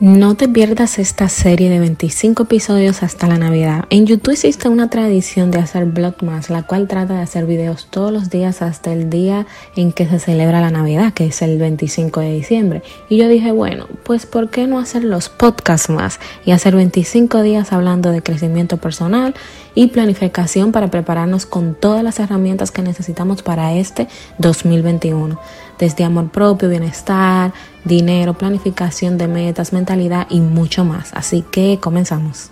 No te pierdas esta serie de 25 episodios hasta la Navidad. En YouTube existe una tradición de hacer Vlogmas, la cual trata de hacer videos todos los días hasta el día en que se celebra la Navidad, que es el 25 de diciembre. Y yo dije, bueno, pues ¿por qué no hacer los podcasts más y hacer 25 días hablando de crecimiento personal y planificación para prepararnos con todas las herramientas que necesitamos para este 2021? Desde amor propio, bienestar, dinero, planificación de metas, mentalidad y mucho más. Así que comenzamos.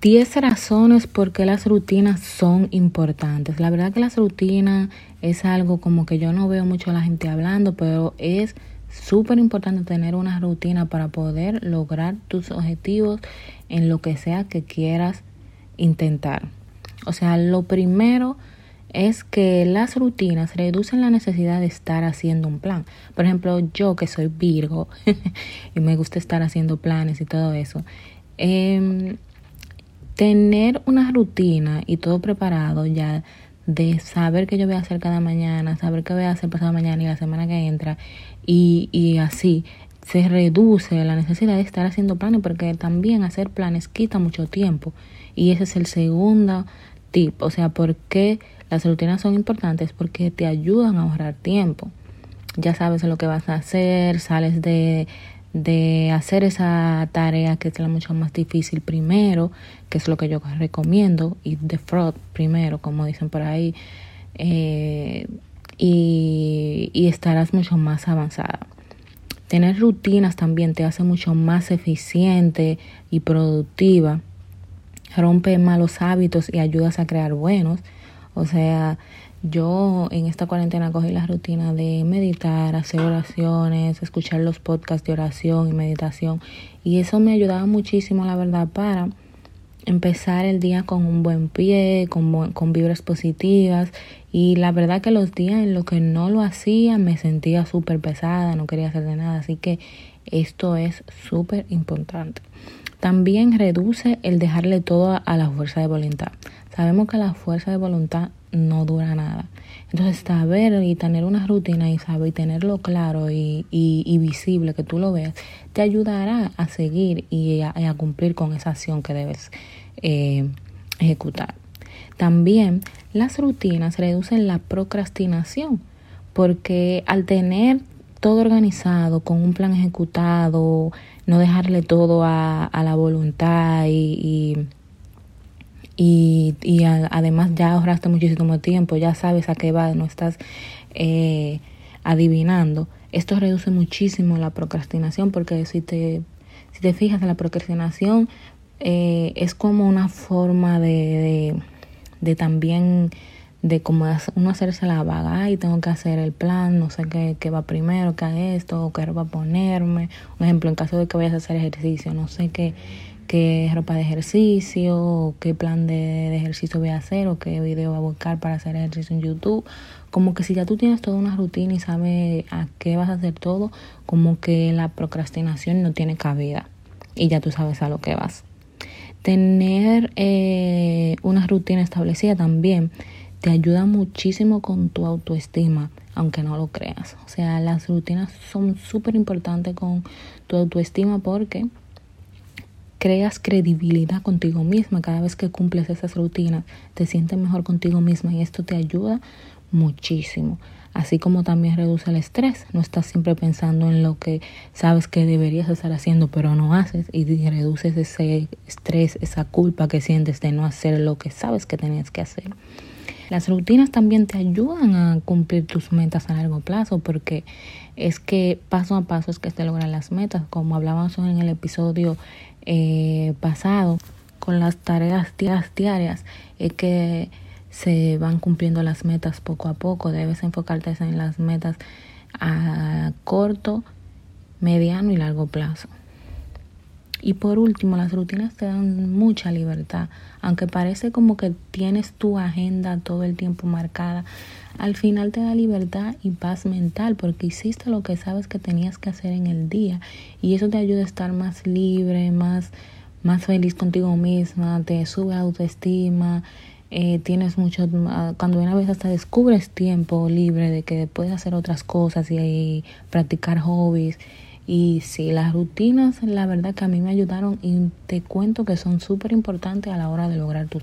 Diez razones por qué las rutinas son importantes. La verdad que las rutinas es algo como que yo no veo mucho a la gente hablando, pero es súper importante tener una rutina para poder lograr tus objetivos en lo que sea que quieras intentar. O sea, lo primero es que las rutinas reducen la necesidad de estar haciendo un plan. Por ejemplo, yo que soy Virgo y me gusta estar haciendo planes y todo eso, eh, tener una rutina y todo preparado ya de saber qué yo voy a hacer cada mañana, saber qué voy a hacer pasado mañana y la semana que entra, y, y así se reduce la necesidad de estar haciendo planes, porque también hacer planes quita mucho tiempo. Y ese es el segundo tip. O sea, ¿por qué las rutinas son importantes? Porque te ayudan a ahorrar tiempo. Ya sabes lo que vas a hacer, sales de de hacer esa tarea que es la mucho más difícil primero, que es lo que yo recomiendo, y de fraud primero, como dicen por ahí, eh, y, y estarás mucho más avanzada. Tener rutinas también te hace mucho más eficiente y productiva, rompe malos hábitos y ayudas a crear buenos. O sea, yo en esta cuarentena cogí la rutina de meditar, hacer oraciones, escuchar los podcasts de oración y meditación y eso me ayudaba muchísimo, la verdad, para empezar el día con un buen pie, con, con vibras positivas y la verdad que los días en los que no lo hacía me sentía súper pesada, no quería hacer de nada, así que esto es súper importante. También reduce el dejarle todo a la fuerza de voluntad. Sabemos que la fuerza de voluntad no dura nada. Entonces, saber y tener una rutina y saber y tenerlo claro y, y, visible, que tú lo veas, te ayudará a seguir y a, cumplir con esa acción que debes eh, ejecutar. También las rutinas reducen la procrastinación, porque al tener todo organizado, con un plan ejecutado, no dejarle todo a, a la voluntad y y, y además ya ahorraste muchísimo tiempo, ya sabes a qué va, no estás eh, adivinando. Esto reduce muchísimo la procrastinación porque si te, si te fijas en la procrastinación eh, es como una forma de, de, también de como uno hacerse la vaga y tengo que hacer el plan, no sé qué, qué va primero, qué a esto, qué va a ponerme. Un ejemplo, en caso de que vayas a hacer ejercicio, no sé qué, qué ropa de ejercicio, qué plan de, ejercicio voy a hacer, o qué video voy a buscar para hacer ejercicio en YouTube. Como que si ya tú tienes toda una rutina y sabes a qué vas a hacer todo, como que la procrastinación no tiene cabida y ya tú sabes a lo que vas. Tener eh, una rutina establecida también te ayuda muchísimo con tu autoestima, aunque no lo creas. O sea, las rutinas son súper importantes con tu autoestima porque creas credibilidad contigo misma. Cada vez que cumples esas rutinas, te sientes mejor contigo misma y esto te ayuda muchísimo. Así como también reduce el estrés. No estás siempre pensando en lo que sabes que deberías estar haciendo, pero no haces. Y reduces ese estrés, esa culpa que sientes de no hacer lo que sabes que tenías que hacer. Las rutinas también te ayudan a cumplir tus metas a largo plazo porque es que paso a paso es que se logran las metas, como hablábamos en el episodio eh, pasado con las tareas diarias, es que se van cumpliendo las metas poco a poco, debes enfocarte en las metas a corto, mediano y largo plazo. Y por último, las rutinas te dan mucha libertad. Aunque parece como que tienes tu agenda todo el tiempo marcada, al final te da libertad y paz mental porque hiciste lo que sabes que tenías que hacer en el día. Y eso te ayuda a estar más libre, más, más feliz contigo misma, te sube autoestima, eh, tienes mucho, cuando una vez hasta descubres tiempo libre de que puedes hacer otras cosas y practicar hobbies. Y sí, las rutinas, la verdad que a mí me ayudaron y te cuento que son súper importantes a la hora de lograr tus